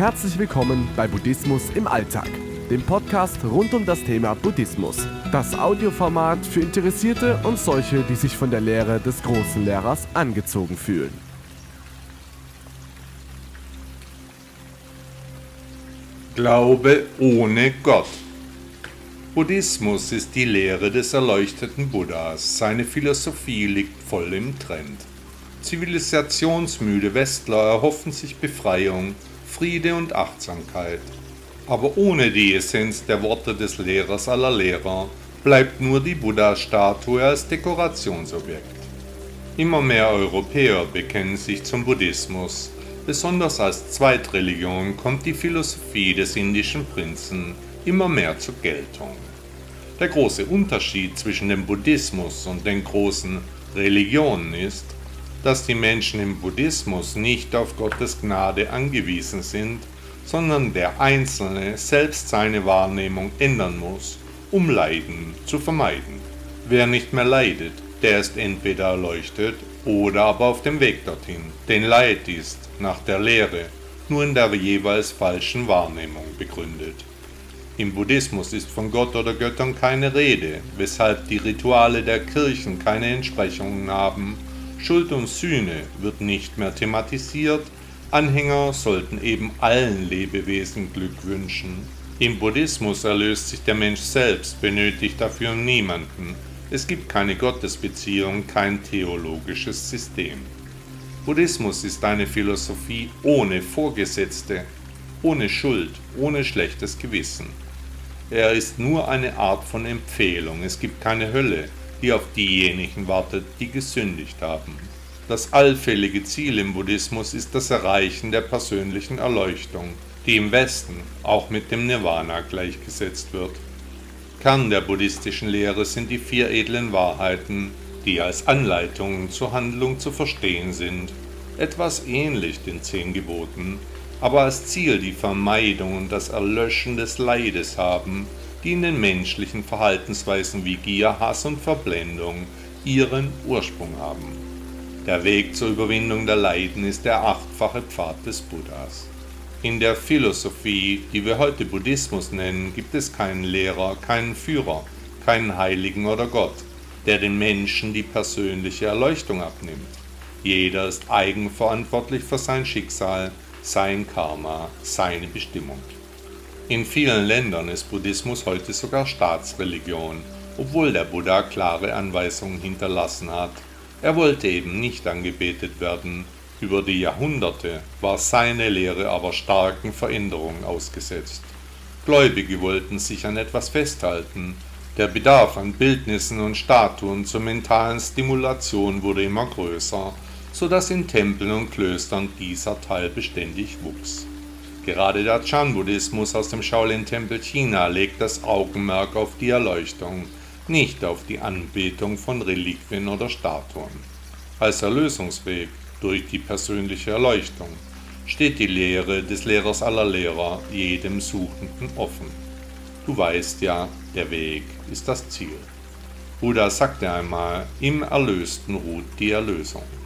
Herzlich willkommen bei Buddhismus im Alltag, dem Podcast rund um das Thema Buddhismus. Das Audioformat für Interessierte und solche, die sich von der Lehre des großen Lehrers angezogen fühlen. Glaube ohne Gott. Buddhismus ist die Lehre des erleuchteten Buddhas. Seine Philosophie liegt voll im Trend. Zivilisationsmüde Westler erhoffen sich Befreiung, Friede und Achtsamkeit. Aber ohne die Essenz der Worte des Lehrers aller Lehrer bleibt nur die Buddha-Statue als Dekorationsobjekt. Immer mehr Europäer bekennen sich zum Buddhismus. Besonders als Zweitreligion kommt die Philosophie des indischen Prinzen immer mehr zur Geltung. Der große Unterschied zwischen dem Buddhismus und den großen Religionen ist, dass die Menschen im Buddhismus nicht auf Gottes Gnade angewiesen sind, sondern der Einzelne selbst seine Wahrnehmung ändern muss, um Leiden zu vermeiden. Wer nicht mehr leidet, der ist entweder erleuchtet oder aber auf dem Weg dorthin, denn Leid ist, nach der Lehre, nur in der jeweils falschen Wahrnehmung begründet. Im Buddhismus ist von Gott oder Göttern keine Rede, weshalb die Rituale der Kirchen keine Entsprechungen haben Schuld und Sühne wird nicht mehr thematisiert, Anhänger sollten eben allen Lebewesen Glück wünschen. Im Buddhismus erlöst sich der Mensch selbst, benötigt dafür niemanden. Es gibt keine Gottesbeziehung, kein theologisches System. Buddhismus ist eine Philosophie ohne Vorgesetzte, ohne Schuld, ohne schlechtes Gewissen. Er ist nur eine Art von Empfehlung, es gibt keine Hölle, die auf diejenigen wartet, die gesündigt haben. Das allfällige Ziel im Buddhismus ist das Erreichen der persönlichen Erleuchtung, die im Westen auch mit dem Nirvana gleichgesetzt wird. Kern der buddhistischen Lehre sind die vier edlen Wahrheiten, die als Anleitungen zur Handlung zu verstehen sind, etwas ähnlich den zehn Geboten, aber als Ziel die Vermeidung und das Erlöschen des Leides haben, die in den menschlichen Verhaltensweisen wie Gier, Hass und Verblendung ihren Ursprung haben. Der Weg zur Überwindung der Leiden ist der achtfache Pfad des Buddhas. In der Philosophie, die wir heute Buddhismus nennen, gibt es keinen Lehrer, keinen Führer, keinen Heiligen oder Gott, der den Menschen die persönliche Erleuchtung abnimmt. Jeder ist eigenverantwortlich für sein Schicksal, sein Karma, seine Bestimmung. In vielen Ländern ist Buddhismus heute sogar Staatsreligion, obwohl der Buddha klare Anweisungen hinterlassen hat. Er wollte eben nicht angebetet werden. Über die Jahrhunderte war seine Lehre aber starken Veränderungen ausgesetzt. Gläubige wollten sich an etwas festhalten. Der Bedarf an Bildnissen und Statuen zur mentalen Stimulation wurde immer größer, so dass in Tempeln und Klöstern dieser Teil beständig wuchs. Gerade der Chan-Buddhismus aus dem Shaolin-Tempel China legt das Augenmerk auf die Erleuchtung, nicht auf die Anbetung von Reliquien oder Statuen. Als Erlösungsweg durch die persönliche Erleuchtung steht die Lehre des Lehrers aller Lehrer jedem Suchenden offen. Du weißt ja, der Weg ist das Ziel. Buddha sagte einmal, im Erlösten ruht die Erlösung.